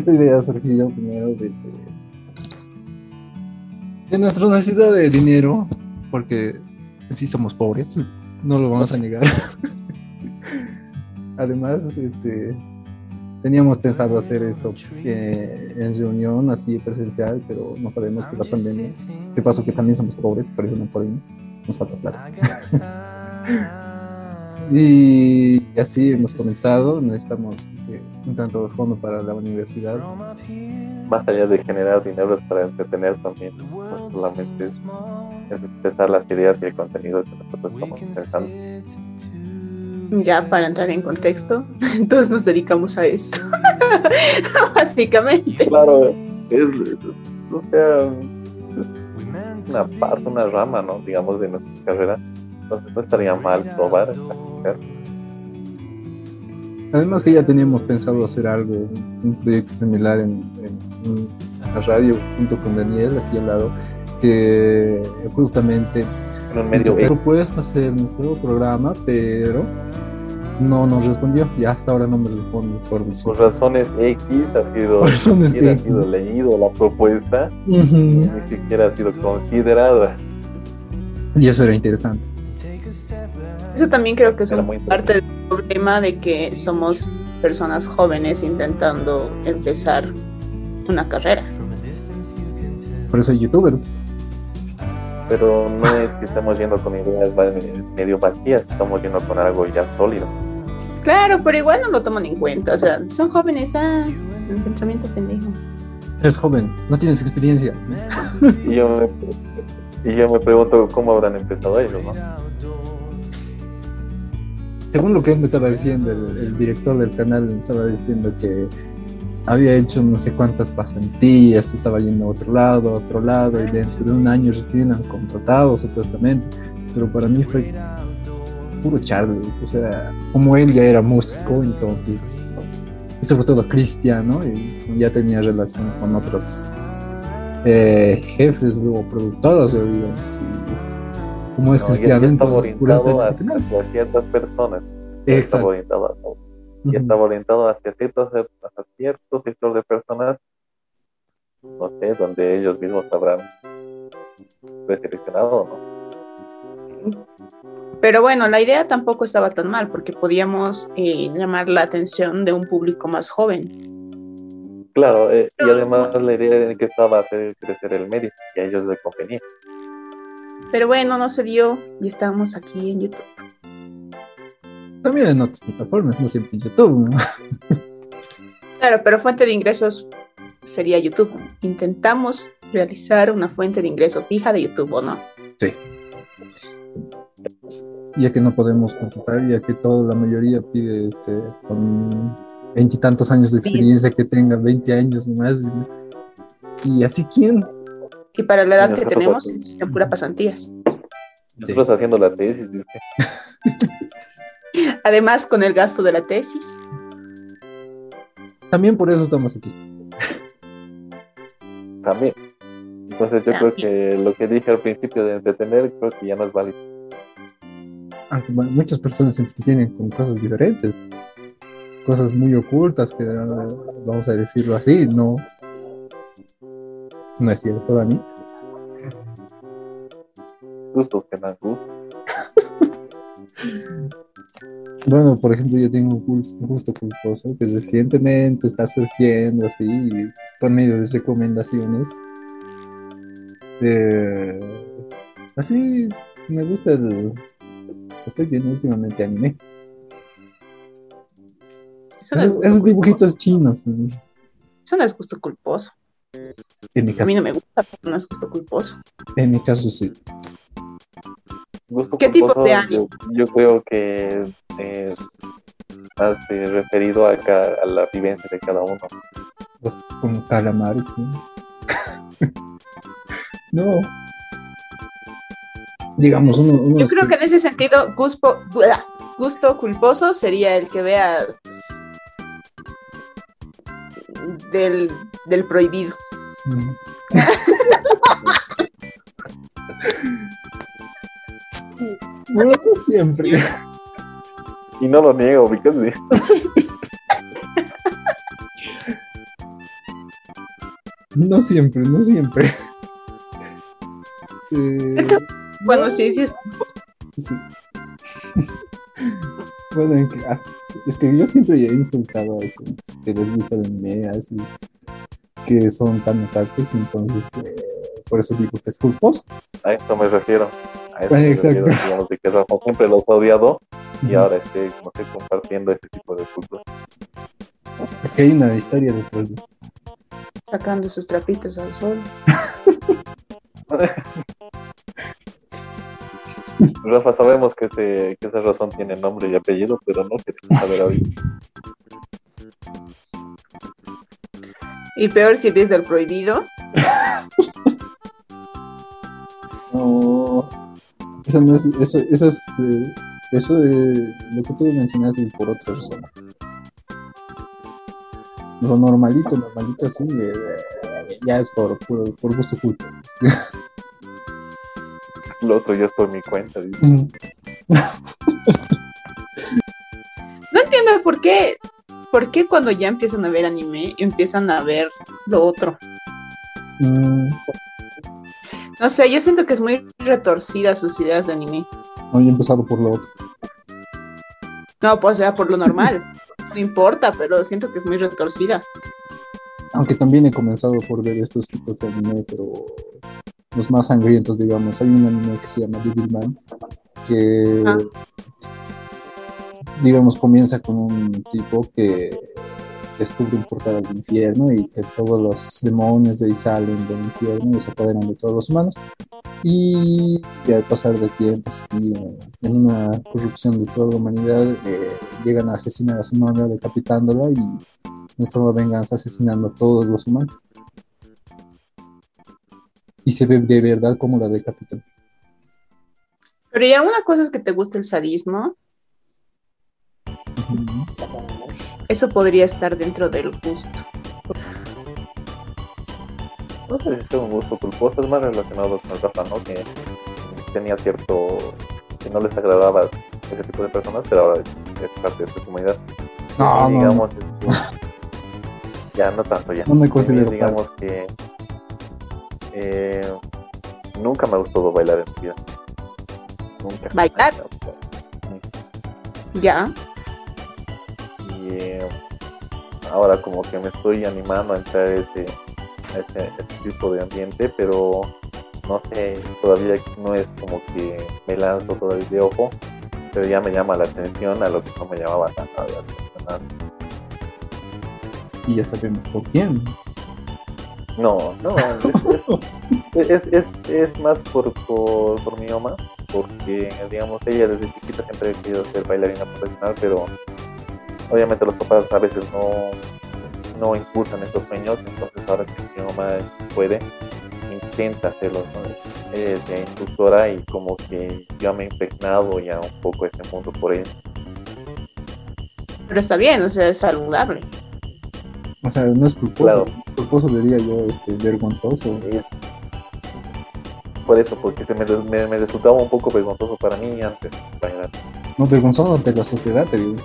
esta idea surgió primero desde de nuestra necesidad de dinero, porque sí somos pobres, no lo vamos a negar. Además, este, teníamos pensado hacer esto eh, en reunión así presencial, pero no podemos por la pandemia. De paso que también somos pobres, por eso no podemos, nos falta plata. y así hemos comenzado, necesitamos un tanto de fondo para la universidad. Más allá de generar dinero es para entretener también, no solamente es, es expresar las ideas y el contenido que nosotros estamos pensando. Ya para entrar en contexto, entonces nos dedicamos a esto, básicamente. Claro, es, o sea, es una parte, una rama, ¿no? Digamos, de nuestra carrera. Entonces no estaría mal probar esta carrera. Además que ya teníamos pensado hacer algo, un proyecto similar en, en la radio junto con Daniel aquí al lado, que justamente En medio propuesta hacer nuestro programa, pero no nos respondió y hasta ahora no me responde por por razones X ha sido, Por razones X. ha sido leído la propuesta, Ujú. ni siquiera ha sido considerada. Y eso era interesante. Eso también creo que es muy parte del problema de que somos personas jóvenes intentando empezar una carrera. Por eso hay youtubers. Pero no es que estamos yendo con ideas medio vacías, estamos yendo con algo ya sólido. Claro, pero igual no lo toman en cuenta. O sea, son jóvenes, ah, un pensamiento pendejo. Es joven, no tienes experiencia. Y yo me, y yo me pregunto cómo habrán empezado ellos, ¿no? Según lo que él me estaba diciendo, el, director del canal me estaba diciendo que había hecho no sé cuántas pasantías, estaba yendo a otro lado, a otro lado, y dentro de un año recién han contratado supuestamente. Pero para mí fue puro Charlie. O sea, como él ya era músico, entonces, y sobre todo cristiano, y ya tenía relación con otros eh, jefes o productoras, digamos. y como es No, y cristiano, estaba entonces por este orientado hacia, hacia ciertas personas. Estaba Exacto. orientado, a- y Ujú. estaba orientado hacia ciertos, hacia cierto sector de personas, no sé, donde ellos mismos habrán preseleccionado, ¿no? Pero bueno, la idea tampoco estaba tan mal porque podíamos eh, llamar la atención de un público más joven. Claro, eh, y además la idea que estaba hacer crecer el medio, y a ellos les convenía. Pero bueno, no se dio y estamos aquí en YouTube. También en otras plataformas, no siempre en YouTube. ¿no? Claro, pero fuente de ingresos sería YouTube. Intentamos realizar una fuente de ingreso fija de YouTube, ¿o no? Sí. Ya que no podemos contratar, ya que toda la mayoría pide este con veintitantos años de experiencia que tenga 20 años más. Y así quién. Y para la edad que tenemos, necesitan pura pasantías. Nosotros haciendo la tesis, dice, Además, con el gasto de la tesis. También por eso estamos aquí. también. Entonces yo creo que lo que dije al principio de entretener, creo que ya no es válido. Aunque bueno, muchas personas se entretienen con cosas diferentes. Cosas muy ocultas, que ah, vamos a decirlo así, no. No es cierto, Dani. Gustos que gusto. Bueno, por ejemplo, yo tengo un gus- un gusto culposo que recientemente está surgiendo así por medio de recomendaciones. Eh, así me gusta el. Estoy viendo últimamente anime. Eso no, es Esos, dibujitos chinos. ¿no? Eso no es gusto culposo. En mi A mí no me gusta, pero no es gusto culposo. en mi caso sí. Gusto ¿Qué tipo de anime? Yo, yo creo que es más eh, referido a, ca- a la vivencia de cada uno. Los, como calamares. ¿sí? no. Digamos, uno, uno Yo creo que en ese sentido, gusto, gusto culposo sería el que veas del, del prohibido. Mm. Bueno, no siempre. Y no lo niego, because No siempre, no siempre. bueno, sí, sí es. bueno, ah, es que yo siempre he insultado a esos que les gusta el anime, a esos que son tan otakus, entonces eh, por eso digo que es culposo. A esto me refiero. A Exacto. digamos, de que siempre los he odiado y ahora como estoy compartiendo este tipo de cultos. Es que hay una historia detrás de Sacando sus trapitos al sol. Rafa, sabemos que, que esa razón tiene nombre y apellido, pero no queremos saber hoy. Y peor si ves del prohibido. no, eso no es, eso, eso es, eh, eso de lo que tú mencionaste es por otra razón. Lo normalito, normalito así, ya es por, por, por gusto culto. Lo otro ya es por mi cuenta. no entiendo por qué, por qué cuando ya empiezan a ver anime, empiezan a ver lo otro. Mm. No sé, yo siento que es muy retorcida sus ideas de anime. No, he empezado por lo otro. No, pues ya por lo normal. no importa, pero siento que es muy retorcida. Aunque también he comenzado por ver estos tipos de anime, pero los más sangrientos, digamos. Hay un anime que se llama Devilman, que, ah. digamos, comienza con un tipo que descubre un portal al infierno y que todos los demonios de ahí salen del infierno y se apoderan de todos los humanos. Y al pasar de tiempo y en una corrupción de toda la humanidad, eh, llegan a asesinar a su novia decapitándola y de forma venganza asesinando a todos los humanos. Y se ve de verdad como la decapitan. Pero ya una cosa es que te guste el sadismo. Eso podría estar dentro del gusto. No sé si es un gusto culposo, es más relacionado con Rafa, ¿no? Que tenía cierto. que no les agradaba ese tipo de personas, pero ahora es parte de su comunidad. No, digamos, ya no tanto, ya. No me considero. digamos que. Eh, nunca me ha gustado bailar en mi vida. Nunca. ¿Bailar? Ya. Y eh, ahora como que me estoy animando a entrar a ese, ese, tipo de ambiente, pero no sé, todavía no es como que me lanzo todavía de ojo, pero ya me llama la atención a lo que no me llamaba tanto la atención y ya sabemos por quién. No, no, es, es, es, es más por, por, por, mi mamá, porque digamos ella desde chiquita siempre ha querido ser bailarina profesional, pero obviamente los papás a veces no, no impulsan estos sueños, entonces ahora que mi mamá puede, intenta hacerlo, ¿no? es ya instructora y como que yo me he impregnado ya un poco este mundo por ella. Pero está bien, o sea, es saludable. O sea, no es culposo. Culposo diría yo, este, vergonzoso. Por eso, porque se me, me, resultaba un poco vergonzoso para mí antes No, vergonzoso ante la sociedad, te digo.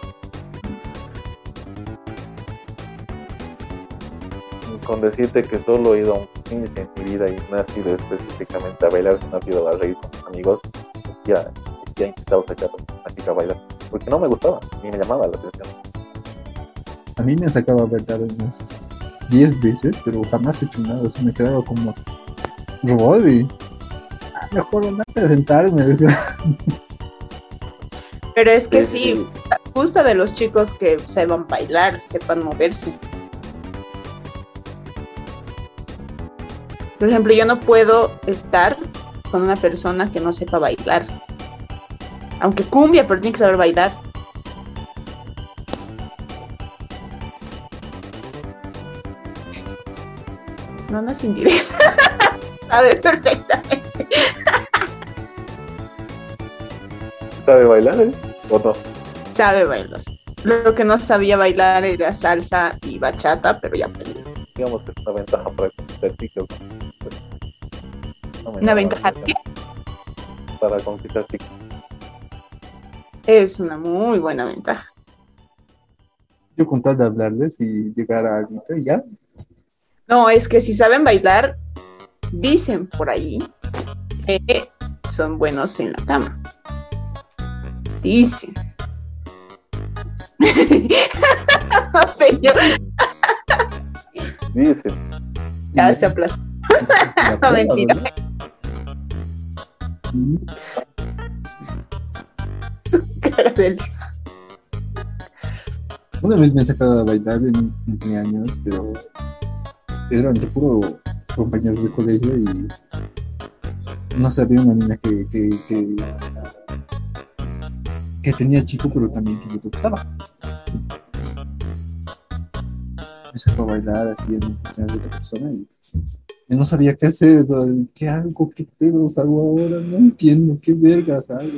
Con decirte que solo he ido a un cine en mi vida y no ha sido específicamente a bailar, sino ha sido a reír con mis amigos, ya, ya he intentado sacar a chica a bailar, porque no me gustaba, ni me llamaba la atención. A mí me han sacado a verdad unas 10 veces, pero jamás he hecho nada. O sea, me quedaba como robot y ah, mejor nada de sentarme. Pero es que sí, gusta de los chicos que sepan bailar, sepan moverse. Por ejemplo, yo no puedo estar con una persona que no sepa bailar. Aunque cumbia, pero tiene que saber bailar. No, no es indirecta. Sabe perfectamente. ¿Sabe bailar, eh? ¿O no? Sabe bailar. Lo que no sabía bailar era salsa y bachata, pero ya aprendió. Digamos que es una ventaja para conquistar TikTok. ¿Una ventaja qué? Para conquistar TikTok. Es una muy buena ventaja. Yo con tal de hablarles y llegar a alguien, ya No, es que si saben bailar, dicen por ahí que son buenos en la cama. Dicen. no sé yo. Dicen. Ya se aplazó. no, mentira. Su cara del... Una vez me he sacado a bailar en mi cumpleaños, pero eran de puro compañeros de colegio y no sabía una niña que, que, que, que tenía chico, pero también que le gustaba. Sacó a bailar así en de otra persona y yo no sabía qué hacer, qué hago, qué pedos hago ahora, no entiendo, qué vergas hago.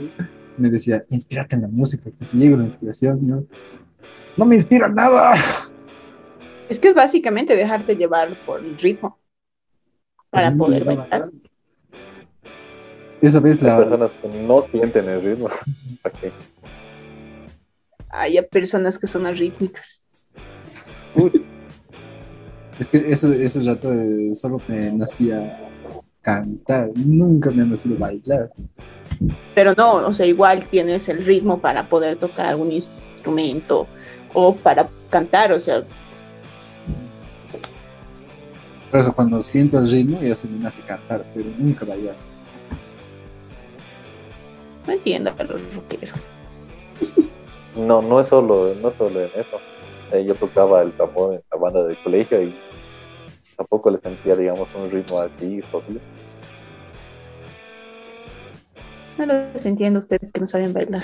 Me decía, inspírate en la música, que te llegue la inspiración, ¿no? No me inspira nada. Es que es básicamente dejarte llevar por el ritmo para poder bailar. Esa vez la... Hay personas que no sienten el ritmo. ¿Para qué? Hay personas que son arrítmicas. Es que ese, ese rato eh, solo me nacía cantar, nunca me ha nacido bailar. Pero no, o sea, igual tienes el ritmo para poder tocar algún instrumento o para cantar, o sea. Por eso cuando siento el ritmo ya se me nace cantar, pero nunca bailar. No entiendo a los rockeros. No, no es solo, no es solo en eso. Eh, yo tocaba el tambor en la banda del colegio y tampoco le sentía, digamos, un ritmo así jodido. No los entiendo ustedes que no saben bailar.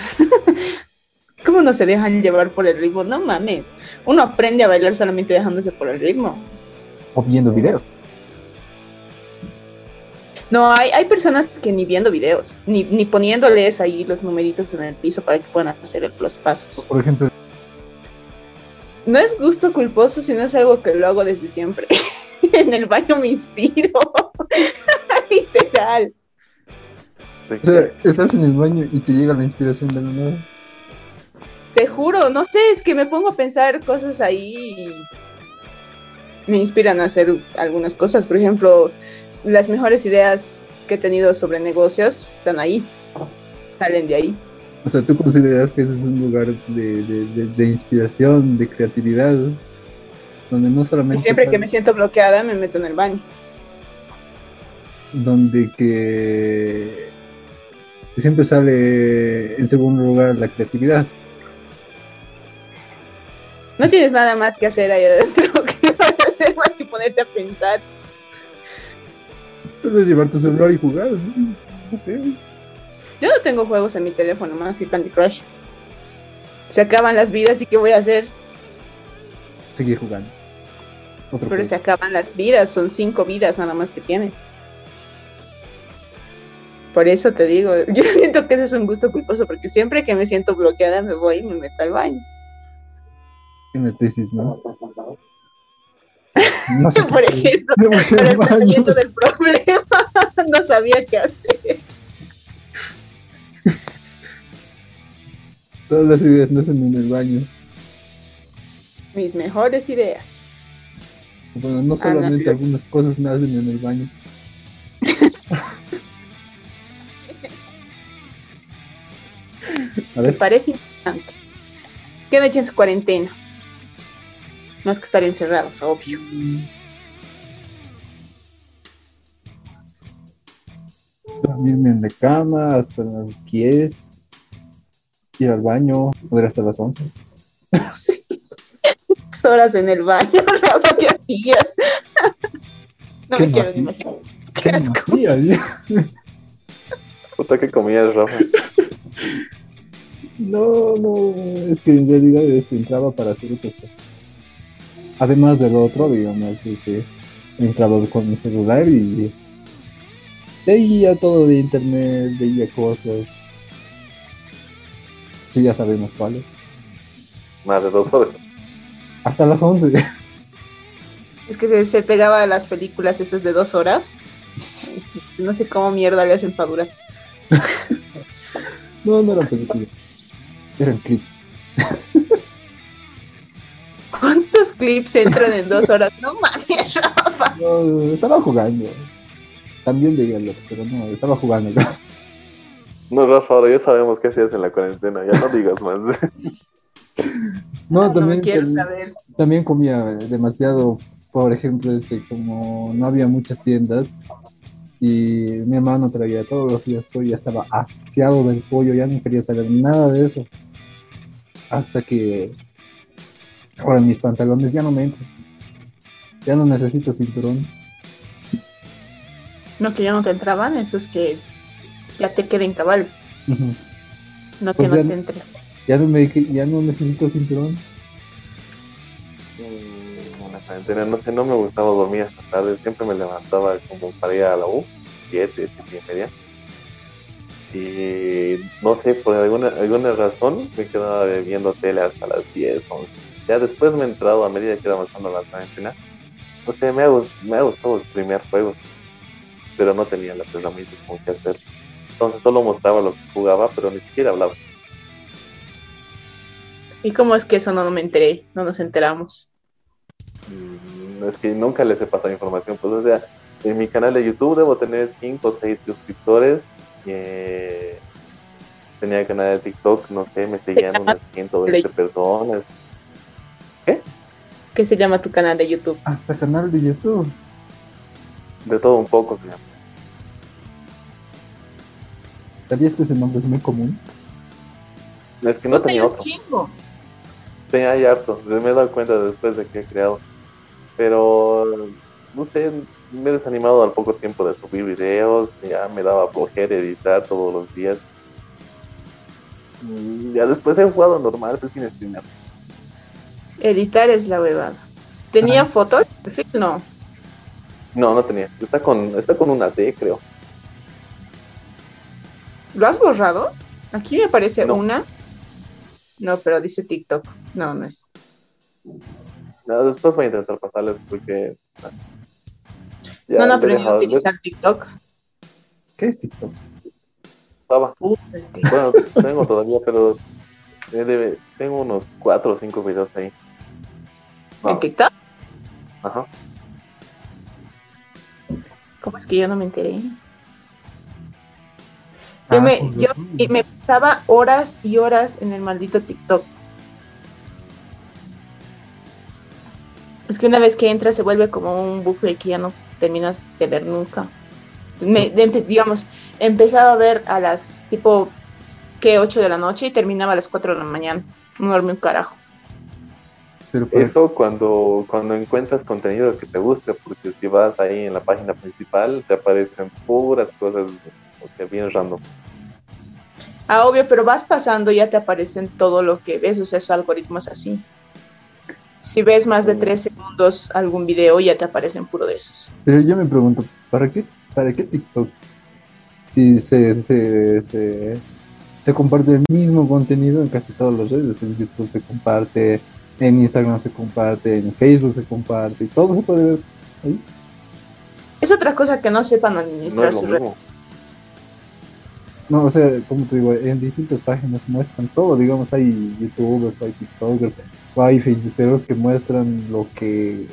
¿Cómo no se dejan llevar por el ritmo? No mames. Uno aprende a bailar solamente dejándose por el ritmo. O viendo videos. No, hay, hay personas que ni viendo videos, ni, ni poniéndoles ahí los numeritos en el piso para que puedan hacer los pasos. Por ejemplo, No es gusto culposo, sino es algo que lo hago desde siempre. en el baño me inspiro. Literal. O sea, estás en el baño y te llega la inspiración de la nada. Te juro, no sé, es que me pongo a pensar cosas ahí y me inspiran a hacer algunas cosas. Por ejemplo, las mejores ideas que he tenido sobre negocios están ahí, salen de ahí. O sea, tú consideras que ese es un lugar de, de- de- de inspiración, de creatividad, donde no Y solamente siempre que me siento bloqueada me meto en el baño. donde que siempre sale en segundo lugar la creatividad. No tienes nada más que hacer ahí adentro que vas a hacer más que ponerte a pensar. Puedes llevar tu celular y jugar, ¿no? No sé. Yo no tengo juegos en mi teléfono más que Candy Crush. Se acaban las vidas y ¿qué voy a hacer? Seguir jugando. Otro Pero juego. se acaban las vidas, son cinco vidas nada más que tienes. Por eso te digo, yo siento que ese es un gusto culposo, porque siempre que me siento bloqueada me voy y me meto al baño. Tesis, ¿no? No sé Por qué- ejemplo, Para el tratamiento del problema, no sabía qué hacer. Todas las ideas nacen en el baño. Mis mejores ideas. Bueno, no Ah, solamente algunas cosas nacen en el baño. A Me parece interesante. ¿Qué han hecho en su cuarentena? Más que estar encerrados, obvio. dormirme en la cama hasta las 10, ir al baño, poder hasta las 11. Sí. Horas en el baño, Rafa, ¿qué hacías? No ¿Qué me quiero más? ni imaginar. ¿Qué Qué asco. Puta que comías, Rafa. No, no, es que en realidad este, entraba para hacer esto. Además del otro, digamos, de que entraba con mi celular y veía todo de internet, veía cosas que ya sabemos cuáles. Más de dos horas. Hasta las 11. Es que se, se pegaba a las películas esas de dos horas. No sé cómo mierda le hacen para durar. No, no eran películas, eran clips. ¿Cuántos clips entran en dos horas? No mames. Rafa? No, estaba jugando. También veía pero no, estaba jugando. No, Rafa, ahora ya sabemos qué hacías en la cuarentena, ya no digas más. No, también, quiero saber. también comía demasiado, por ejemplo, este, como no había muchas tiendas y mi hermano traía todos los días pollo, ya estaba asqueado del pollo, ya no quería saber nada de eso. Hasta que ahora mis pantalones ya no me entran. Ya no necesito cinturón. No, que ya no te entraban, eso es que ya te queden cabal. No que Pues no ya- te entre. Ya no, me, ya no necesito cinturón. Mm, En la cuarentena, no sé, no me gustaba dormir hasta tarde, siempre me levantaba como para ir a la U, 7, 7 y media. Y no sé, por alguna, alguna razón me quedaba viendo tele hasta las 10, 11. Ya después me he entrado a medida que iba avanzando la cuarentena. No sé, me ha, me ha gustado el primer juego, pero no tenía las herramientas como que hacer. Entonces solo mostraba lo que jugaba, pero ni siquiera hablaba. ¿Y cómo es que eso no me enteré? No nos enteramos. Mm, Es que nunca les he pasado información. Pues, o sea, en mi canal de YouTube debo tener 5 o 6 suscriptores. eh, tenía el canal de TikTok, no sé, me seguían unas 120 personas. ¿Qué se llama tu canal de YouTube? Hasta canal de YouTube. De todo un poco, se llama. ¿Sabías que ese nombre es muy común? Es que no Puta, tenía otro. chingo. Tenía hay harto. Me he dado cuenta después de que he creado. Pero, no sé, me he desanimado al poco tiempo de subir videos. Ya me daba flojera editar todos los días. Mm, Ya después he jugado normal, pues sin streamer. Editar es la huevada. ¿Tenía Ajá. fotos? No. No, no tenía. Está con, está con una D, creo. ¿Lo has borrado? Aquí me aparece No. una. No, pero dice TikTok. No, no es. No, después voy a intentar pasarles porque. ah, ya no he aprendido a utilizar TikTok. ¿Qué es TikTok? estaba. Uh, este. Bueno, tengo todavía, pero eh, debe- tengo unos 4 o 5 videos ahí. ¿En No, TikTok? ajá. ¿Cómo es que yo no me enteré? Ah, Yo, me, yo y me pasaba horas y horas en el maldito TikTok. Es que una vez que entras se vuelve como un bucle que ya no terminas de ver nunca. Me, de- digamos, empezaba a ver a las tipo que 8 de la noche y terminaba a las 4 de la mañana. No dormí un carajo. Pero para- Eso cuando, cuando encuentras contenido que te guste, porque si vas ahí en la página principal, te aparecen puras cosas o sea, bien random. Ah, obvio, pero vas pasando y ya te aparecen todo lo que ves, o sea, su algoritmo es así. Si ves más de Mm. 3 segundos algún video, ya te aparecen puro de esos. Pero yo me pregunto, ¿para qué, para qué TikTok? Si se, se, se, se comparte el mismo contenido en casi todas las redes, en YouTube se comparte, en Instagram se comparte, en Facebook se comparte, y todo se puede ver ahí. Es otra cosa que no sepan No administrar lo sus redes. No, o sea, como te digo, en distintas páginas muestran todo, digamos, hay youtubers, hay tiktokers, hay facebookeros que muestran lo que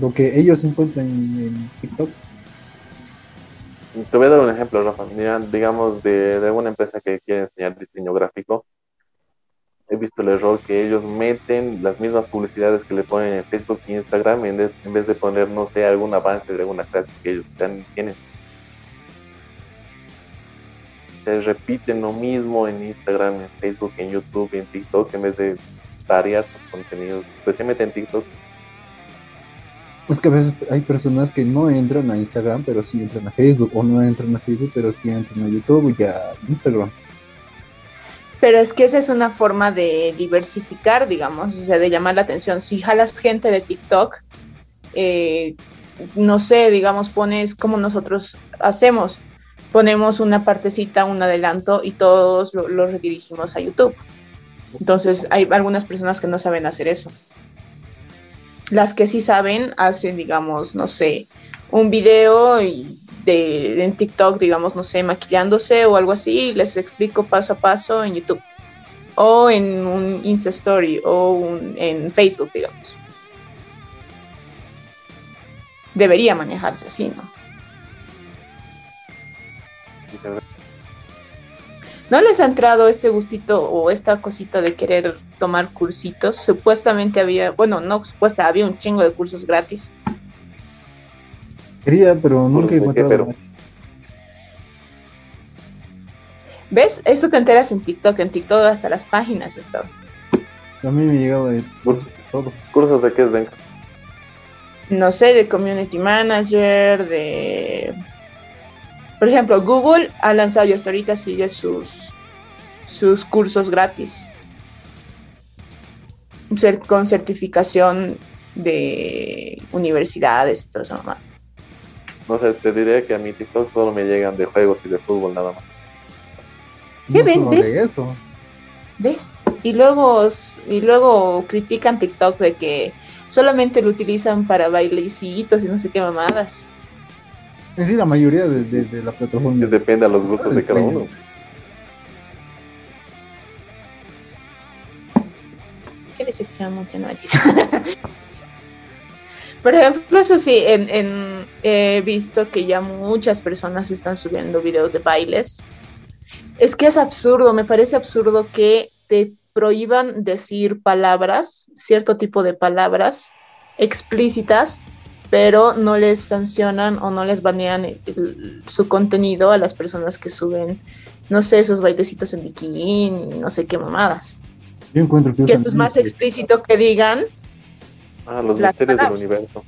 lo que ellos encuentran en, TikTok. Te voy a dar un ejemplo, Rafa. Mira, digamos, de, de alguna empresa que quiere enseñar diseño gráfico. He visto el error que ellos meten las mismas publicidades que le ponen en Facebook y Instagram en vez, en vez de poner, no sé, algún avance de alguna clase que ellos tienen. Se repiten lo mismo en Instagram, en Facebook, en YouTube, en TikTok, en vez de variar sus contenidos, especialmente en TikTok. Es que a veces hay personas que no entran a Instagram, pero sí entran a Facebook, o no entran a Facebook, pero sí entran a YouTube y a Instagram. Pero es que esa es una forma de diversificar, digamos, o sea, de llamar la atención. Si jalas gente de TikTok, eh, no sé, digamos, pones como nosotros hacemos, ponemos una partecita, un adelanto y todos lo, lo redirigimos a YouTube. Entonces, hay algunas personas que no saben hacer eso. Las que sí saben hacen, digamos, no sé, un video de, en TikTok, digamos, no sé, maquillándose o algo así, y les explico paso a paso en YouTube. O en un Insta Story o un- en Facebook, digamos. debería manejarse así, ¿no? ¿No les ha entrado este gustito o esta cosita de querer tomar cursitos? Supuestamente había, bueno, no supuesta, había un chingo de cursos gratis. Quería, pero nunca he encontrado ¿Ves? Eso te enteras en TikTok. En TikTok hasta las páginas están. A mí me llegaba de cursos, todo. ¿Cursos de qué es, venga? No sé, de community manager, de por ejemplo, Google ha lanzado y hasta ahorita sigue sus, sus cursos gratis. con certificación de universidades y todo eso nomás. No sé, te diré que a mi TikTok solo me llegan de juegos y de fútbol nada más. ¿Qué ven? ¿Ves? eso. ¿Ves? Y luego, y luego critican TikTok de que solamente lo utilizan para bailecitos y no sé qué mamadas. Es decir, la mayoría de, la plataforma. Depende a los gustos de cada uno. Qué decepción, mucho no Por ejemplo, eso sí, en, he visto que ya muchas personas están subiendo videos de bailes. Es que es absurdo, me parece absurdo que te prohíban decir palabras, cierto tipo de palabras explícitas pero no les sancionan o no les banean su contenido a las personas que suben, no sé, esos bailecitos en bikini, no sé qué mamadas. Yo encuentro que, es más explícito que digan. Ah, los misterios del universo.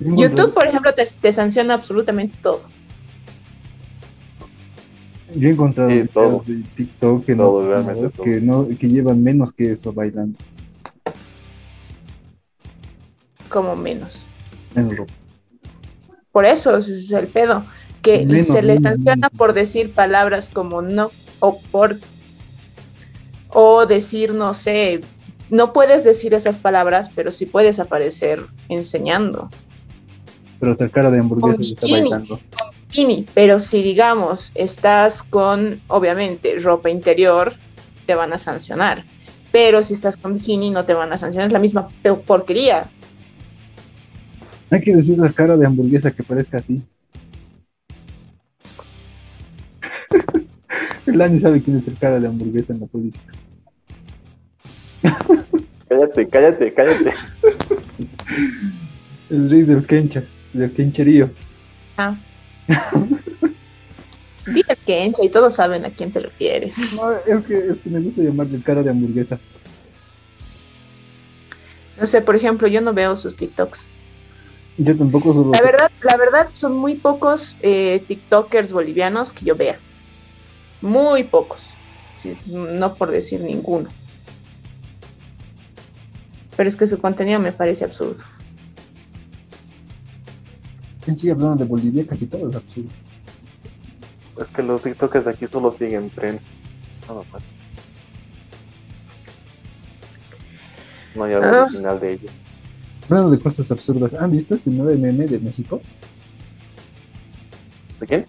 YouTube, por ejemplo, te, sanciona absolutamente todo. Yo he encontrado todo. de TikTok que, no, que, no, que llevan menos que eso bailando como menos. Por eso es el pedo, que se les sanciona por decir palabras como no o por o decir no sé, no puedes decir esas palabras, pero sí puedes aparecer enseñando. Pero tu cara de hamburguesa está bailando. pero si digamos estás con obviamente ropa interior, te van a sancionar. Pero si estás con bikini no te van a sancionar, es la misma porquería. Hay que decir la cara de hamburguesa que parezca así. Lani sabe quién es el cara de hamburguesa en la política. cállate, cállate, cállate. El rey del kencha, del kencherío. Ah. Dile el kencha y todos saben a quién te refieres. No, es que, es que me gusta llamarle cara de hamburguesa. No sé, por ejemplo, yo no veo sus TikToks. Yo tampoco solo La verdad, la verdad son muy pocos eh, TikTokers bolivianos que yo vea. Muy pocos. no por decir ninguno. Pero es que su contenido me parece absurdo. En sí, hablando de Bolivia, casi todo es absurdo. Es que los TikTokers de aquí solo siguen tren. No, no hay algo ah. original de ellos. Hablando de cosas absurdas, ¿han visto este nuevo meme de México? ¿De quién?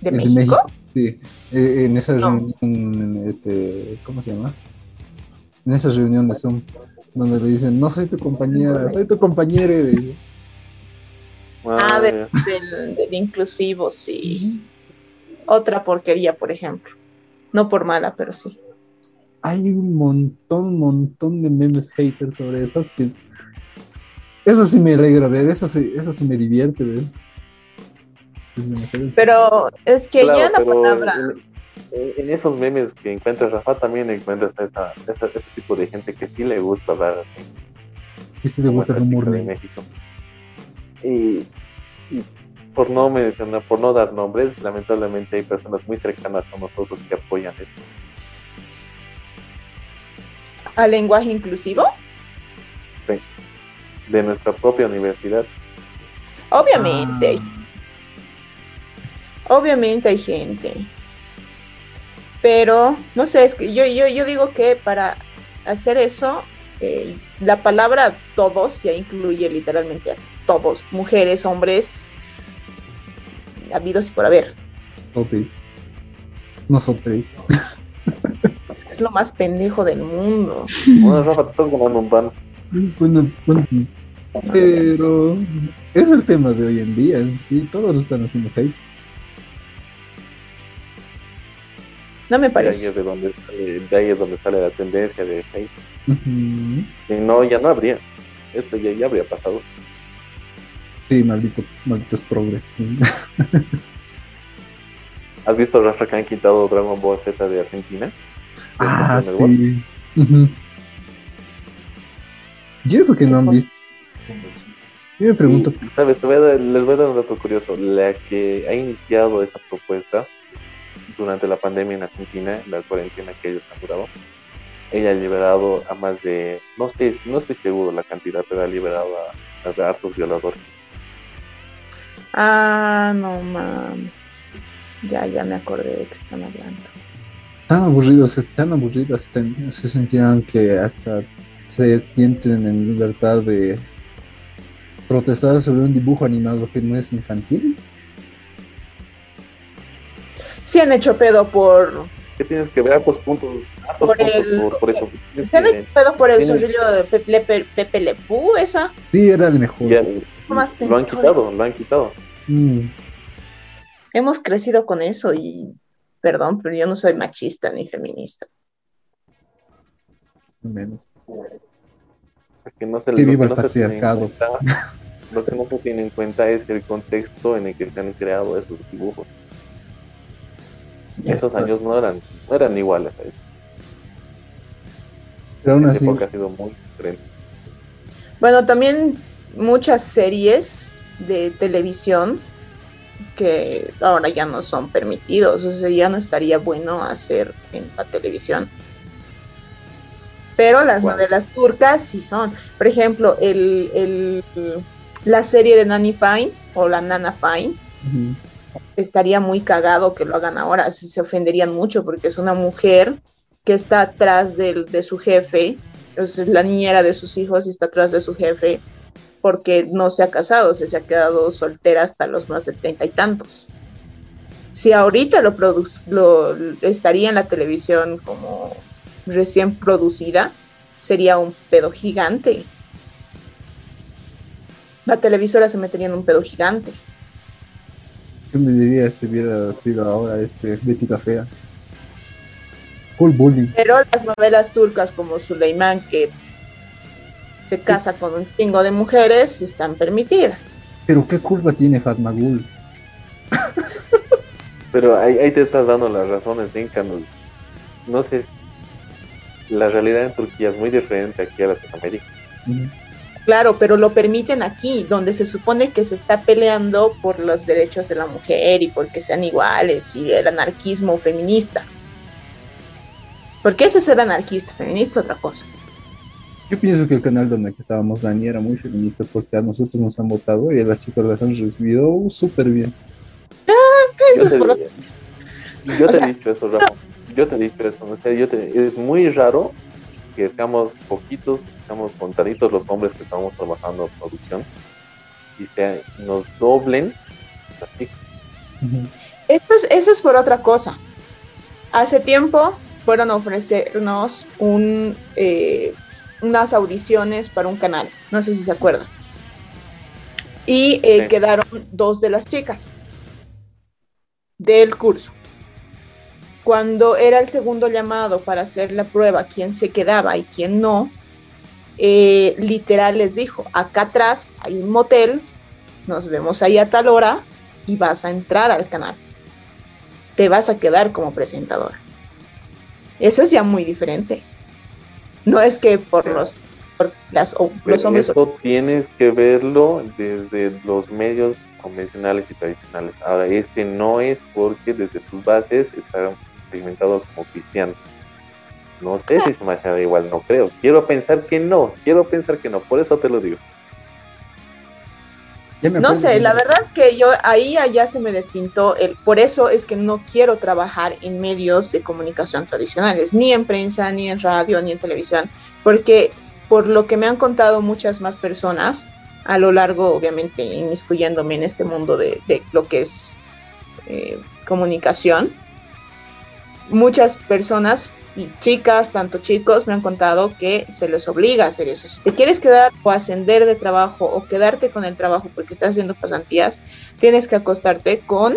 ¿De, México? Sí, eh, en esa reunión, este, ¿cómo se llama? En esa reunión de Zoom, donde le dicen, no soy tu compañera, soy tu compañero. Ah, del, del, inclusivo, sí. Otra porquería, por ejemplo. No por mala, pero sí. Hay un montón, un montón de memes haters sobre eso que eso sí me alegra ver, eso sí, eso sí me divierte ver. Pero es que ya la palabra. En, esos memes que encuentras, Rafa, también encuentras a ese tipo de gente que sí le gusta hablar así. Que sí le gusta el humor de México. Y, por no mencionar, por no dar nombres, lamentablemente hay personas muy cercanas a nosotros que apoyan eso. ¿Al lenguaje inclusivo? De nuestra propia universidad. Obviamente. Ah. Obviamente hay gente. Pero, no sé, es que yo, yo, yo digo que para hacer eso, eh, la palabra todos ya incluye literalmente a todos, mujeres, hombres, habidos y por haber. Todos. Nosotros. Es que es lo más pendejo del mundo. Bueno, Rafa, te estás ganando un pan. Bueno, bueno, Pero es el tema de hoy en día, todos están haciendo hate. No me parece. De ahí es, de donde sale, de ahí es donde sale la tendencia de hate. Si no, ya no habría. Esto ya, ya habría pasado. Sí, maldito, malditos progres. ¿Has visto Rafa que han quitado Dragon Ball Z de Argentina? Ah, sí. ¿Y eso que no han visto? Yo me pregunto. ¿Sabes? les voy a dar un dato curioso. La que ha iniciado esa propuesta durante la pandemia en Argentina, la cuarentena que ellos han durado, ella ha liberado a más de, no sé, no estoy seguro la cantidad, pero ha liberado a, a hartos violadores. Ah, no mames. Ya, ya me acordé de que están hablando. Tan aburridos, tan aburridos, se sentían que hasta se sienten en libertad de protestar sobre un dibujo animado que no es infantil. Sí han hecho pedo por... ¿Qué tienes que ver? Pues puntos. Por, el, por, eso. ¿Se han hecho pedo por el zorrillo de Pepe, Pepe, Le Fou, esa? Sí, era el mejor. lo han quitado, lo han quitado. Mm. Hemos crecido con eso y, perdón, pero yo no soy machista ni feminista. Menos. Que no se, que viva el patriarcado. lo que no se tiene en cuenta es el contexto en el que se han creado esos dibujos. Esos años no eran, no eran iguales a eso. Pero aún así. ha sido muy diferente. Bueno, también muchas series de televisión que ahora ya no son permitidos, o sea, ya no estaría bueno hacer en la televisión. Pero las novelas turcas sí son. Por ejemplo, el, la serie de Nanny Fine o la Nana Fine estaría muy cagado que lo hagan ahora. Se ofenderían mucho porque es una mujer que está atrás de, de su jefe, es la niñera de sus hijos y está atrás de su jefe porque no se ha casado, se, se ha quedado soltera hasta los más de treinta y tantos. Si ahorita lo, lo estaría en la televisión como recién producida, sería un pedo gigante. La televisora se metería en un pedo gigante. ¿Qué me diría si hubiera sido ahora este Betty Fea? Cool bullying. Pero las novelas turcas como Suleiman, que se casa con un chingo de mujeres, están permitidas. Pero qué culpa tiene Fatmagul. Pero ahí, te estás dando las razones, Inca. No, sé. La realidad en Turquía es muy diferente aquí a Latinoamérica. Claro, pero lo permiten aquí, donde se supone que se está peleando por los derechos de la mujer y porque sean iguales y el anarquismo feminista. Porque ese es el anarquista, feminista es otra cosa. Yo pienso que el canal donde estábamos Dani era muy feminista porque a nosotros nos han votado y a las chicas las han recibido súper bien. Ah, yo te, yo te he dicho eso, Rafa. Yo te he dicho eso. es muy raro que seamos poquitos, seamos contaditos los hombres que estamos trabajando en producción y se, nos doblen las chicas. eso es por otra cosa. Hace tiempo fueron a ofrecernos un eh, unas audiciones para un canal, no sé si se acuerdan. Y eh, quedaron dos de las chicas del curso. Cuando era el segundo llamado para hacer la prueba, quién se quedaba y quién no, eh, literal les dijo, acá atrás hay un motel, nos vemos ahí a tal hora y vas a entrar al canal. Te vas a quedar como presentadora. Eso es ya muy diferente. No es que por los, por las, los hombres. Eso tienes que verlo desde los medios convencionales y tradicionales. Ahora, este no es porque desde sus bases está segmentado como cristiano. No sé si se me hace igual, no creo. Quiero pensar que no, quiero pensar que no, por eso te lo digo. No sé, la verdad que yo ahí allá se me despintó el, por eso es que no quiero trabajar en medios de comunicación tradicionales, ni en prensa, ni en radio, ni en televisión, porque por lo que me han contado muchas más personas a lo largo, obviamente, inmiscuyéndome en este mundo de, lo que es eh, comunicación, muchas personas y chicas, tanto chicos, me han contado que se les obliga a hacer eso. Si te quieres quedar o ascender de trabajo o quedarte con el trabajo porque estás haciendo pasantías, tienes que acostarte con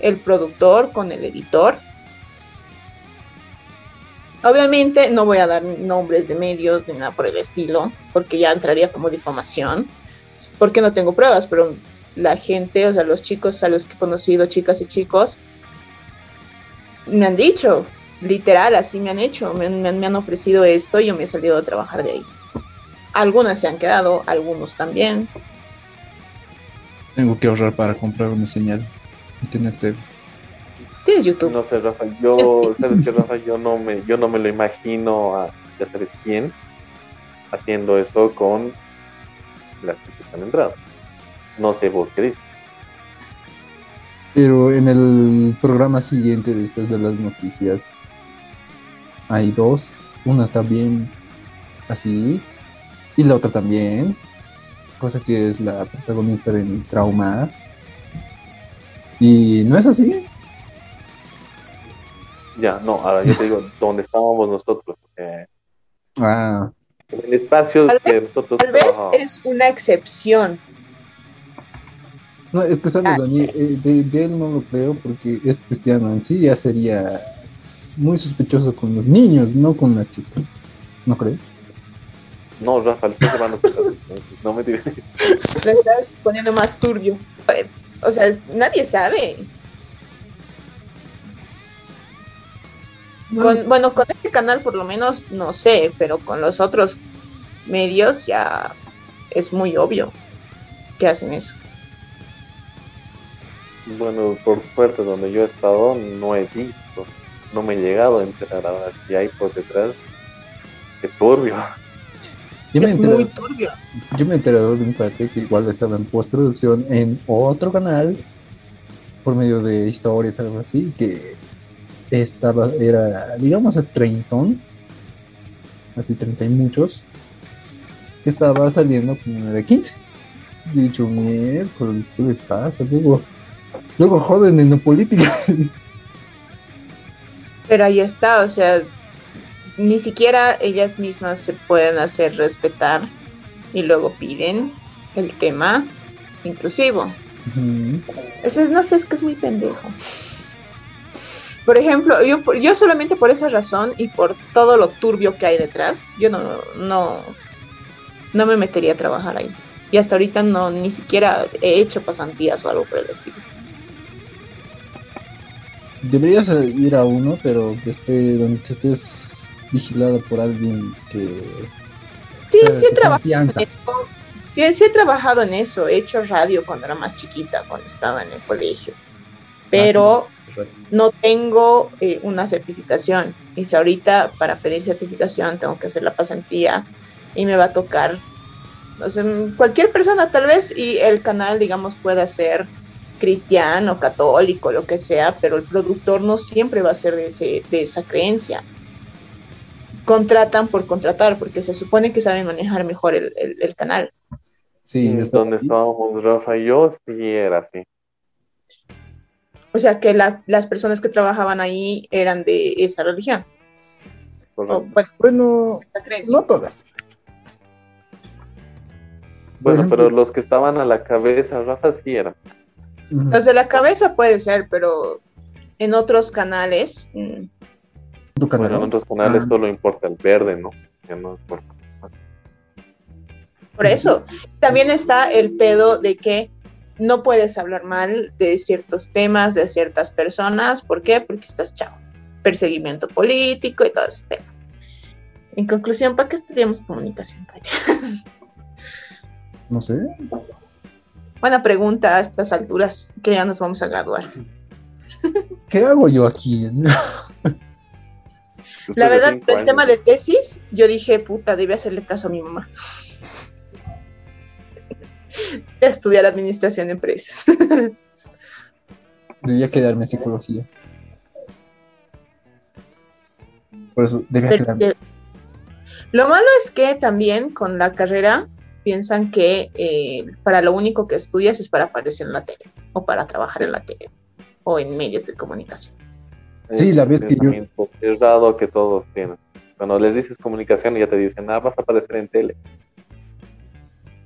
el productor, con el editor. Obviamente no voy a dar nombres de medios ni nada por el estilo, porque ya entraría como difamación, porque no tengo pruebas, pero la gente, o sea, los chicos a los que he conocido, chicas y chicos, me han dicho, literal, así me han hecho, me, han ofrecido esto y yo me he salido a trabajar de ahí. Algunas se han quedado, algunos también. Tengo que ahorrar para comprar una señal Internet Tienes YouTube. No sé, Rafa, yo, ¿sabes qué, Rafa? Yo no me, yo no me lo imagino a, ya sabes quién, haciendo esto con las que están entrando. No sé vos qué dices. Pero en el programa siguiente, después de las noticias, hay dos. Una está bien así y la otra también. Cosa que es la protagonista del trauma. Y no es así. Ya, no, ahora yo te digo, ¿dónde estábamos nosotros? ah. En el espacio que nosotros Tal vez es una excepción, no, es que sabes, ah, Dani, eh, de, él no lo creo porque es cristiano en sí, ya sería muy sospechoso con los niños, no con las chicas. ¿No crees? No, Rafa, le estás llevando No me digas. Lo estás poniendo más turbio. O sea, nadie sabe. bueno, con este canal por lo menos no sé, pero con los otros medios ya es muy obvio que hacen eso. Bueno, por suerte, donde yo he estado, no he visto, no me he llegado a enterar ahora si hay por detrás. Qué turbio. Yo me, he enterado, yo me he enterado de un parte que igual estaba en postproducción en otro canal por medio de historias, algo así, que estaba, era, digamos, es treintón, así treinta y muchos, que estaba saliendo como de 15. Y he dicho, miércoles, ¿qué les pasa? Luego, Luego joden en la política. Pero ahí está, o sea, ni siquiera ellas mismas se pueden hacer respetar y luego piden el tema inclusivo. no sé, es que es muy pendejo. Por ejemplo, yo, yo solamente por esa razón y por todo lo turbio que hay detrás, yo no, no, no me metería a trabajar ahí. Y hasta ahorita no, ni siquiera he hecho pasantías o algo por el estilo. Deberías ir a uno, pero que esté donde estés vigilado por alguien que. Sí, sí, he trabajado sí, sí he trabajado en eso. He hecho radio cuando era más chiquita, cuando estaba en el colegio. Pero ah, no tengo eh, una certificación. Y si ahorita para pedir certificación tengo que hacer la pasantía y me va a tocar, no sé, cualquier persona tal vez, y el canal, digamos, puede ser cristiano, católico, lo que sea, pero el productor no siempre va a ser de, ese, de esa creencia. Contratan por contratar, porque se supone que saben manejar mejor el, canal. Sí, donde estábamos Rafa y yo, sí era así. O sea que las personas que trabajaban ahí eran de esa religión. bueno, no todas. Bueno, pero los que estaban a la cabeza, Rafa, sí eran. Los de la cabeza puede ser, pero en otros canales. Mm. Bueno, en otros canales ah. solo importa el verde, ¿no? no Por eso, también está el pedo de que no puedes hablar mal de ciertos temas, de ciertas personas. ¿Por qué? Porque estás chavo. Perseguimiento político y todo ese tema. En conclusión, ¿para qué estudiamos comunicación? No sé. Buena pregunta a estas alturas, que ya nos vamos a graduar. ¿Qué hago yo aquí? La verdad, el tema de tesis, yo dije, puta, debe hacerle caso a mi mamá. Voy a estudiar administración de empresas. Debía quedarme en psicología. Por eso, debía quedarme. Lo malo es que también con la carrera piensan que eh, para lo único que estudias es para aparecer en la tele o para trabajar en la tele o en medios de comunicación. Sí, la vez que yo... Es dado que todos tienen. Cuando les dices comunicación ya te dicen, ah, vas a aparecer en tele.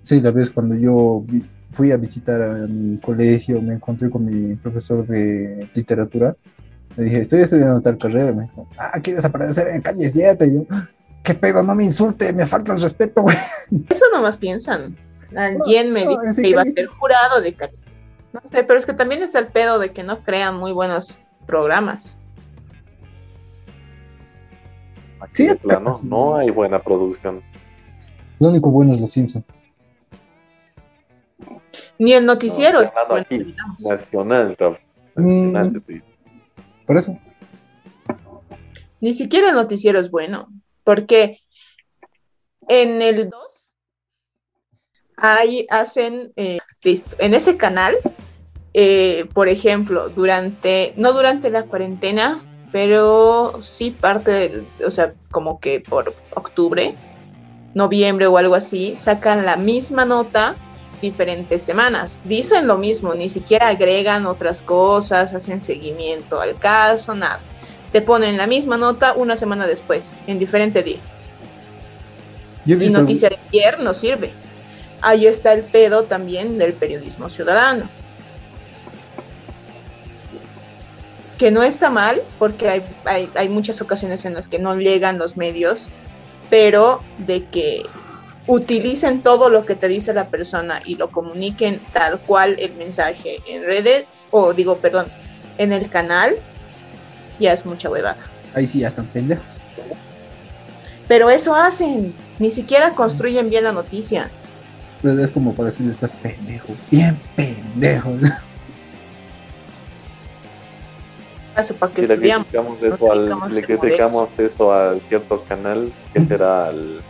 Sí, la vez cuando yo fui a visitar a mi colegio, me encontré con mi profesor de literatura. Le dije, estoy estudiando tal carrera. Me dijo, ah, ¿quieres aparecer en calle 7? Y yo, ¿qué pedo? No me insulte, me falta el respeto, güey. Eso nomás piensan. Alguien me dijo que iba a ser jurado de calle No sé, pero es que también está el pedo de que no crean muy buenos programas. sí, es plano, no hay buena producción. Lo único bueno es Los Simpsons. Ni el noticiero es aquí, nacional, mm. Por eso. Ni siquiera el noticiero es bueno, porque en el 2 ahí hacen, eh, listo, en ese canal, eh, por ejemplo, durante, no durante la cuarentena, pero sí parte, o sea, como que por octubre, noviembre o algo así, sacan la misma nota diferentes semanas. Dicen lo mismo, ni siquiera agregan otras cosas, hacen seguimiento al caso, nada. Te ponen la misma nota una semana después, en diferente días. y noticia de ayer no sirve. Ahí está el pedo también del periodismo ciudadano. Que no está mal, porque hay, hay, hay muchas ocasiones en las que no llegan los medios, pero de que utilicen todo lo que te dice la persona y lo comuniquen tal cual el mensaje en redes, o digo, perdón, en el canal, ya es mucha huevada. Ahí sí ya están pendejos. Pero eso hacen, ni siquiera construyen bien la noticia. Pero es como para decirle, estás pendejo, bien pendejo. Eso para que estudiamos. Le criticamos, eso, al, cierto canal, que será al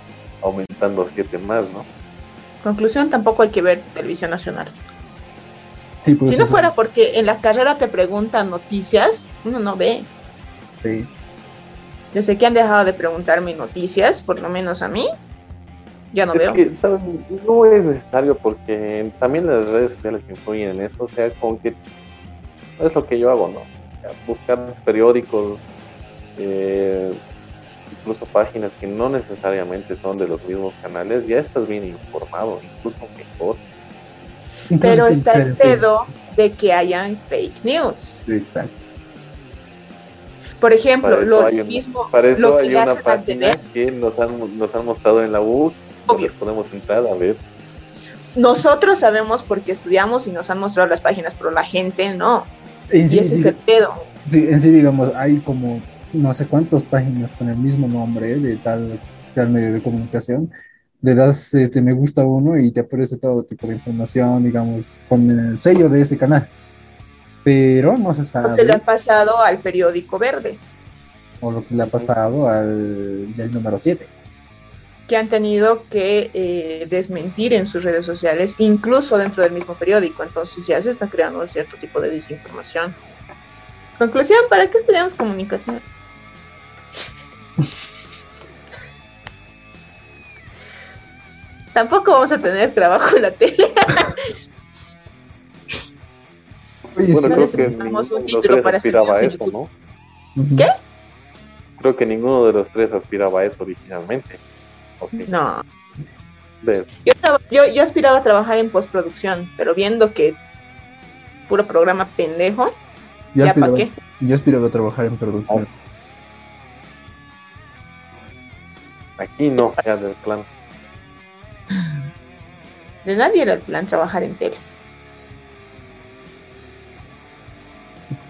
aumentando siete más, ¿no? Conclusión, tampoco hay que ver televisión nacional. Pues si no fuera porque en la carrera te preguntan noticias, uno no ve. Sí. Desde que han dejado de preguntarme noticias, por lo menos a mí, ya no veo. no es necesario porque también las redes sociales influyen en eso, o sea, con que es lo que yo hago, ¿no? buscar periódicos, eh, incluso páginas que no necesariamente son de los mismos canales, ya estás bien informado, incluso mejor. pero está el pedo de que hayan fake news. Por ejemplo, lo mismo lo que hay una página que nos han, nos han mostrado en la U, Obvio. podemos entrar a ver. Nosotros sabemos porque estudiamos y nos han mostrado las páginas, pero la gente no. y ese es el pedo. Sí, en sí, digamos, hay como no sé cuántas páginas con el mismo nombre de tal, tal medio de comunicación, le das este, me gusta uno y te aparece todo tipo de información, digamos, con el sello de ese canal. Pero no se sabe. Lo que le ha pasado al periódico verde. O lo que le ha pasado al del número 7. Que han tenido que eh, desmentir en sus redes sociales, incluso dentro del mismo periódico. Entonces ya se está creando un cierto tipo de desinformación. Conclusión, ¿para qué estudiamos comunicación? Tampoco vamos a tener trabajo en la tele. bueno, creo que ninguno un título para aspiraba a eso, ¿no? ¿Qué? Creo que ninguno de los tres aspiraba a eso originalmente. No. Yo, yo, aspiraba a trabajar en postproducción, pero viendo que puro programa pendejo, ¿ya para qué? Yo aspiraba a trabajar en producción. Aquí no, ya del plan. De nadie era el plan trabajar en tele.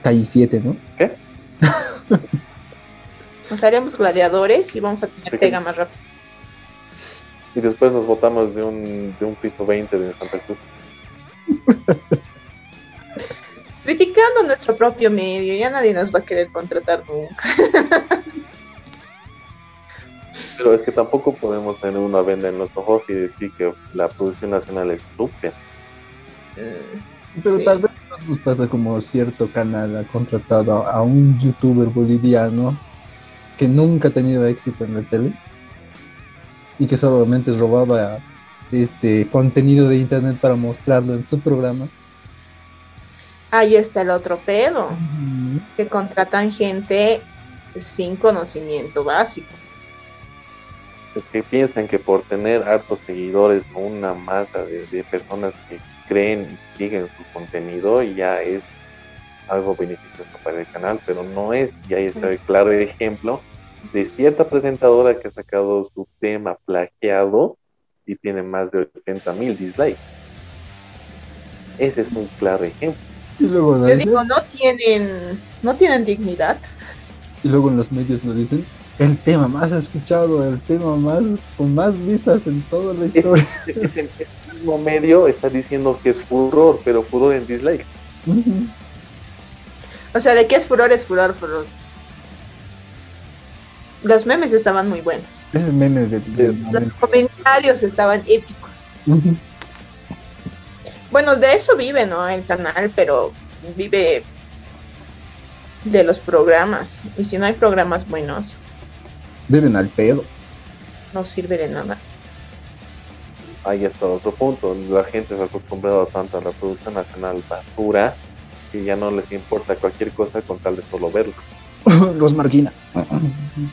Calle 7, ¿no? ¿Qué? nos haríamos gladiadores y vamos a tener pega más rápido. Y después nos botamos de un, de un piso 20 de Santa Cruz. Criticando nuestro propio medio, ya nadie nos va a querer contratar nunca. Pero es que tampoco podemos tener una venda en los ojos y decir que la producción nacional es estúpida. Mm, pero tal nos pasa como cierto canal ha contratado a un youtuber boliviano que nunca ha tenido éxito en la tele y que solamente robaba este contenido de internet para mostrarlo en su programa. Ahí está el otro pedo. que contratan gente sin conocimiento básico. Es que piensan que por tener hartos seguidores o una masa de, personas que creen y siguen su contenido ya es algo beneficioso para el canal, pero no es, y ahí está el claro ejemplo de cierta presentadora que ha sacado su tema plagiado y tiene más de 80 mil dislikes. Ese es un claro ejemplo. Y luego Yo digo, no tienen, no tienen dignidad. Y luego en los medios lo dicen, el tema más escuchado, el tema más con más vistas en toda la historia. el mismo medio está diciendo que es furor, pero furor en dislike. O sea, de qué es furor, es furor, furor. Los memes estaban muy buenos. Ese meme de, Los comentarios estaban épicos. Bueno, de eso vive, ¿no? El canal, pero vive de los programas. Y si no hay programas buenos, viven al pedo. No sirve de nada. Ahí está otro punto. La gente se ha acostumbrado tanto a la producción nacional basura que ya no les importa cualquier cosa con tal de solo verlo. Los margina.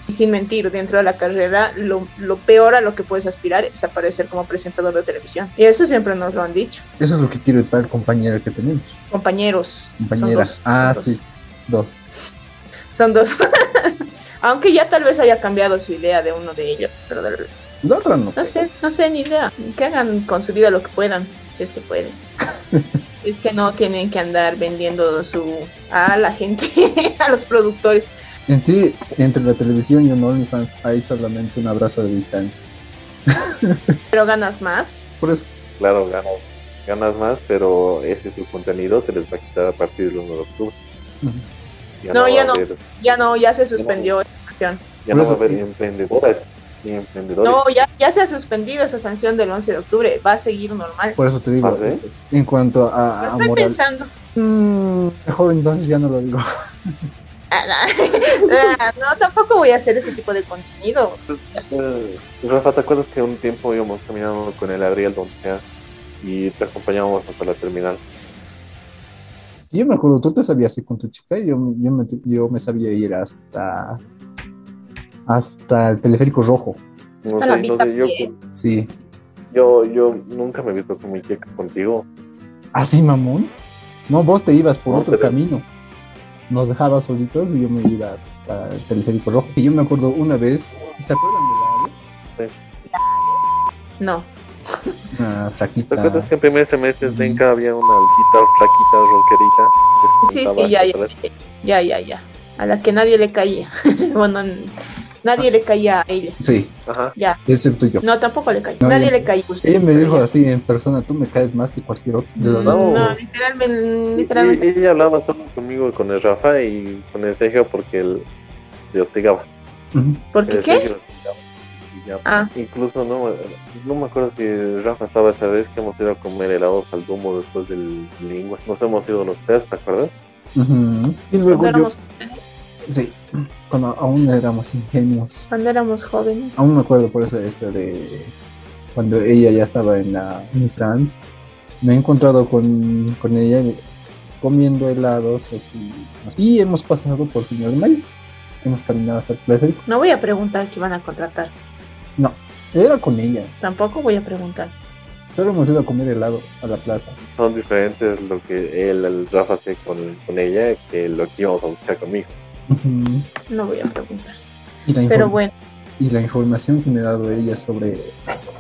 Sin mentir, dentro de la carrera, lo, peor a lo que puedes aspirar es aparecer como presentador de televisión. Y eso siempre nos lo han dicho. Eso es lo que quiere el tal compañero que tenemos. Compañeros. Compañeras. ah, sí. Dos. Son dos. Aunque ya tal vez haya cambiado su idea de uno de ellos, pero del... La otra no. No sé, no sé ni idea. Que hagan con su vida lo que puedan, si es que pueden. es que no tienen que andar vendiendo su a la gente, a los productores. En sí, entre la televisión y un OnlyFans hay solamente un abrazo de distancia. pero ganas más. Por eso. Claro, ganas, ganas más, pero ese su contenido se les va a quitar a partir del 1 de octubre. No, ya no, ya no, ya se suspendió esa sanción. Ya no va a haber emprendedoras no, ya, ya se ha suspendido esa sanción del 11 de octubre, va a seguir normal. Por eso te digo, ¿Ah, en cuanto a, lo estoy pensando. Mm, mejor entonces ya no lo digo. Ah, ah, no, tampoco voy a hacer ese tipo de contenido. Eh, Rafa, ¿te acuerdas que un tiempo íbamos caminando con el Adriel donde sea y te acompañábamos hasta la terminal? Yo me acuerdo, tú te sabías ir con tu chica y yo, yo, me, yo me sabía ir hasta hasta el teleférico rojo. Hasta la yo, sí. Yo, yo nunca me he visto con mi cheque contigo. ¿Ah, sí, mamón? No, vos te ibas por otro camino. Nos dejabas solitos y yo me iba hasta el teleférico rojo. Y yo me acuerdo una vez, ¿se acuerdan de la sí. No. Una flaquita. ¿Te acuerdas que en primer semestre en Denka había una altita, flaquita, rockerita? Sí, sí, ya, ya, ya, ya, ya. A la que nadie le caía. bueno, Nadie le caía a ella. Sí. Ajá. Ya. Excepto yo. No, tampoco le caía. Nadie le caía. Ella me dijo así en persona, tú me caes más que cualquier otro de los No, no literalmente. literalmente. ella hablaba solo conmigo con el Rafa y con el Sergio porque él le hostigaba. ¿Por qué qué? Ah. Incluso no, no me acuerdo si Rafa estaba esa vez que hemos ido a comer helados al domo después del lingua. Nos hemos ido los tres, ¿te acuerdas? Y luego yo... Sí, cuando aún éramos ingenios. Cuando éramos jóvenes. Aún me acuerdo por eso esto de cuando ella ya estaba en la en France. Me he encontrado con, con ella comiendo helados y hemos pasado por Señor Mayo. Hemos caminado hasta el teleférico. No voy a preguntar que van a contratar. No, era con ella. Tampoco voy a preguntar. Solo hemos ido a comer helado a la plaza. Son diferentes lo que él, el Rafa hace con, con ella que lo que íbamos a buscar conmigo. No voy a preguntar. Pero bueno. Y la información que me ha dado ella sobre,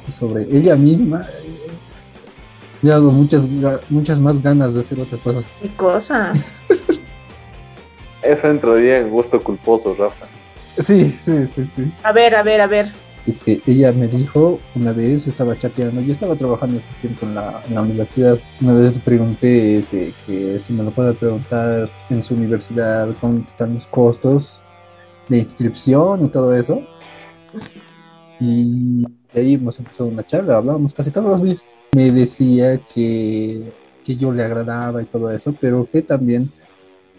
sobre ella misma me ha dado muchas, muchas más ganas de hacer otra cosa. ¿Qué cosa? Eso entraría en gusto culposo, Rafa. Sí, sí, sí, sí. A ver, a ver, a ver. Es que ella me dijo una vez, estaba chateando, yo estaba trabajando ese tiempo en la, en la universidad. Una vez le pregunté este, que si me lo puede preguntar en su universidad cuánto están los costos de inscripción y todo eso. Y ahí hemos empezado una charla, hablábamos casi todos los días. Me decía que, que yo le agradaba y todo eso, pero que también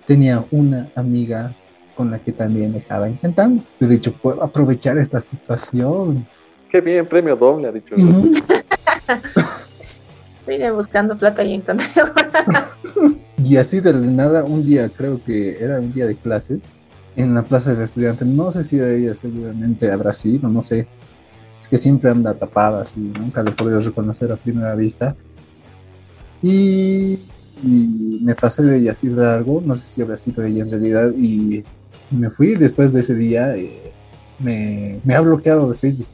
tenía una amiga con la que también estaba intentando. Pues dicho, puedo aprovechar esta situación. Qué bien, premio doble, ha dicho. Vine buscando plata y encontré Y así de nada, un día, creo que era un día de clases, en la plaza del estudiante, no sé si ella seguramente habrá sido, no sé, es que siempre anda tapada, así, nunca le he podido reconocer a primera vista. Y, me pasé de ella así de algo, no sé si habrá sido ella en realidad, y me fui después de ese día, eh, me, me ha bloqueado de Facebook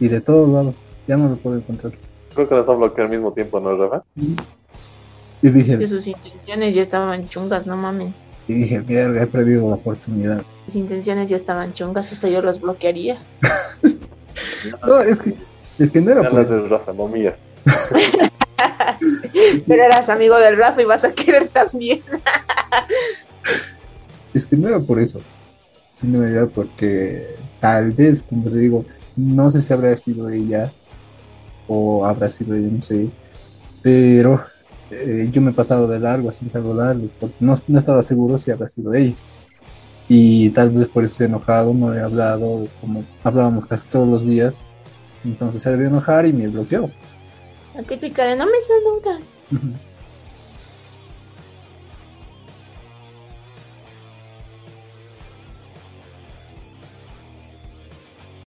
y de todo lado, ya no lo puedo encontrar. Creo que las ha bloqueado al mismo tiempo, ¿no, Rafa? Y dije. Que sus intenciones ya estaban chungas, no mames. Y dije, mierda, he perdido la oportunidad. Sus intenciones ya estaban chungas, hasta yo los bloquearía. no, es que, es que no era por. De Rafa, no mía. Pero eras amigo del Rafa y vas a querer también. es que no era por eso, sino era porque tal vez, como te digo, no sé si habrá sido ella o habrá sido ella, no sé, pero eh, yo me he pasado de largo sin saludarle, porque no, no, estaba seguro si había sido ella. Y tal vez por eso estoy enojado, no le he hablado, como hablábamos casi todos los días. Entonces se debió enojar y me bloqueó. La típica de no me saludas.